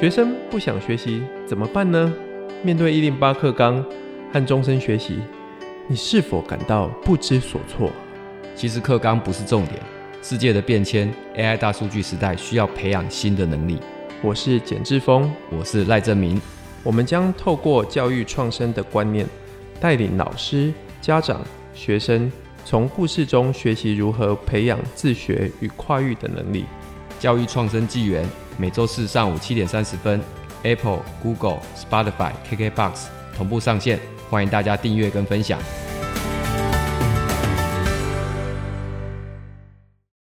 学生不想学习怎么办呢？面对一零八课纲和终身学习，你是否感到不知所措？其实课纲不是重点，世界的变迁，AI 大数据时代需要培养新的能力。我是简志峰，我是赖正明，我们将透过教育创生的观念，带领老师、家长、学生从故事中学习如何培养自学与跨域的能力。教育创生纪元每周四上午七点三十分，Apple、Google、Spotify、KKBox 同步上线，欢迎大家订阅跟分享。